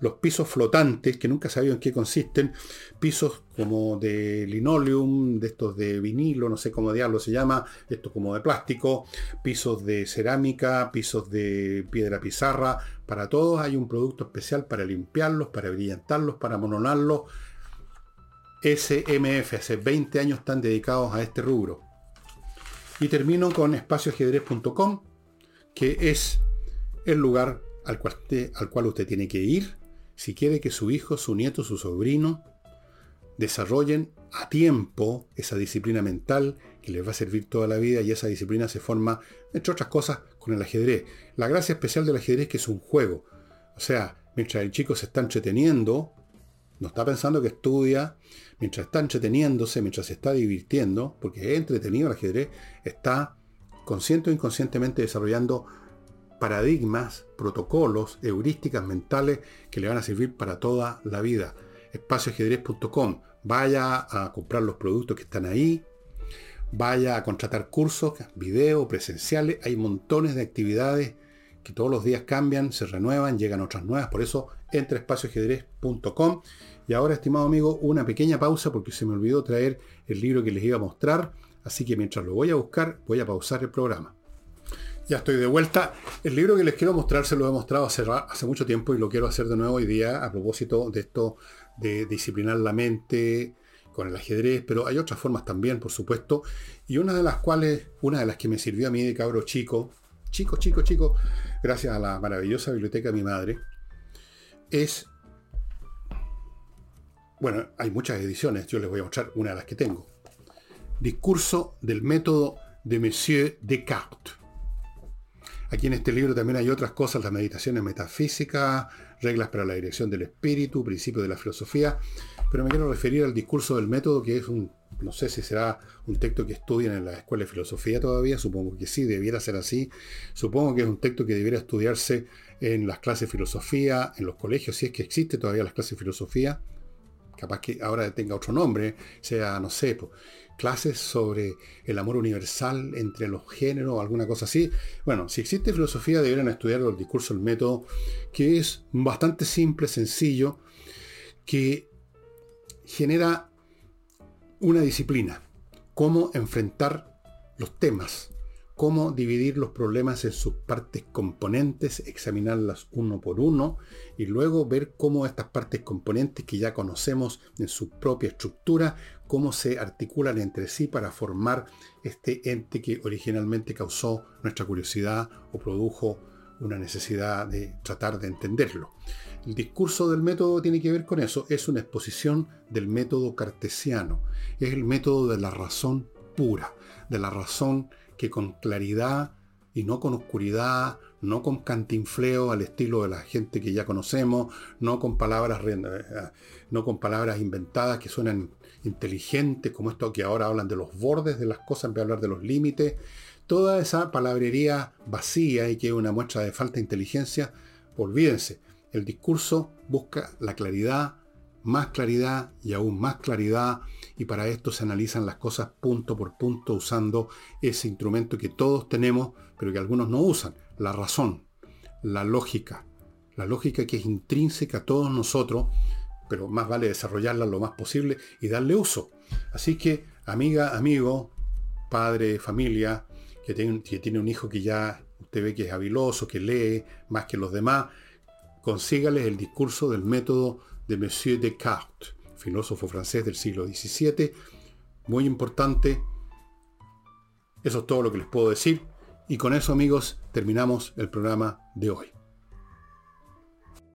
Los pisos flotantes, que nunca sabía en qué consisten, pisos como de linoleum, de estos de vinilo, no sé cómo diablo se llama, estos como de plástico, pisos de cerámica, pisos de piedra pizarra, para todos hay un producto especial para limpiarlos, para brillantarlos, para mononarlos. SMF, hace 20 años están dedicados a este rubro. Y termino con espacioajedrez.com, que es el lugar al cual, al cual usted tiene que ir si quiere que su hijo, su nieto, su sobrino desarrollen a tiempo esa disciplina mental que les va a servir toda la vida y esa disciplina se forma, entre otras cosas, con el ajedrez. La gracia especial del ajedrez es que es un juego. O sea, mientras el chico se está entreteniendo, no está pensando que estudia, mientras está entreteniéndose, mientras se está divirtiendo, porque es entretenido el ajedrez, está consciente o inconscientemente desarrollando paradigmas, protocolos, heurísticas mentales que le van a servir para toda la vida. Espacioajedrez.com. Vaya a comprar los productos que están ahí. Vaya a contratar cursos, videos, presenciales. Hay montones de actividades que todos los días cambian, se renuevan, llegan otras nuevas. Por eso, entre espacioajedrez.com y ahora, estimado amigo, una pequeña pausa porque se me olvidó traer el libro que les iba a mostrar. Así que mientras lo voy a buscar, voy a pausar el programa. Ya estoy de vuelta. El libro que les quiero mostrar se lo he mostrado hace, mucho tiempo y lo quiero hacer de nuevo hoy día a propósito de esto de disciplinar la mente con el ajedrez, pero hay otras formas también, por supuesto, y una de las cuales, una de las que me sirvió a mí de cabro chico, chico, chico, chico, gracias a la maravillosa biblioteca de mi madre, es bueno, hay muchas ediciones, yo les voy a mostrar una de las que tengo. Discurso del método de Monsieur Descartes. Aquí en este libro también hay otras cosas, las meditaciones metafísicas, reglas para la dirección del espíritu, principios de la filosofía, pero me quiero referir al discurso del método, que es un, no sé si será un texto que estudian en la escuela de filosofía todavía, supongo que sí, debiera ser así, supongo que es un texto que debiera estudiarse en las clases de filosofía, en los colegios, si es que existe todavía las clases de filosofía, capaz que ahora tenga otro nombre, sea, no sé, clases sobre el amor universal entre los géneros o alguna cosa así. Bueno, si existe filosofía deberían estudiar el discurso, el método, que es bastante simple, sencillo, que genera una disciplina, cómo enfrentar los temas, cómo dividir los problemas en sus partes componentes, examinarlas uno por uno y luego ver cómo estas partes componentes que ya conocemos en su propia estructura, cómo se articulan entre sí para formar este ente que originalmente causó nuestra curiosidad o produjo una necesidad de tratar de entenderlo. El discurso del método tiene que ver con eso. Es una exposición del método cartesiano. Es el método de la razón pura, de la razón que con claridad y no con oscuridad, no con cantinfleo al estilo de la gente que ya conocemos, no con palabras, eh, no con palabras inventadas que suenan inteligentes, como esto que ahora hablan de los bordes de las cosas en vez de hablar de los límites. Toda esa palabrería vacía y que es una muestra de falta de inteligencia, olvídense. El discurso busca la claridad, más claridad y aún más claridad, y para esto se analizan las cosas punto por punto usando ese instrumento que todos tenemos, pero que algunos no usan, la razón, la lógica, la lógica que es intrínseca a todos nosotros, pero más vale desarrollarla lo más posible y darle uso. Así que, amiga, amigo, padre, familia, que tiene, un hijo que ya usted ve que es habiloso, que lee más que los demás, consígales el discurso del método de Monsieur Descartes, filósofo francés del siglo XVII, muy importante. Eso es todo lo que les puedo decir. Y con eso, amigos, terminamos el programa de hoy.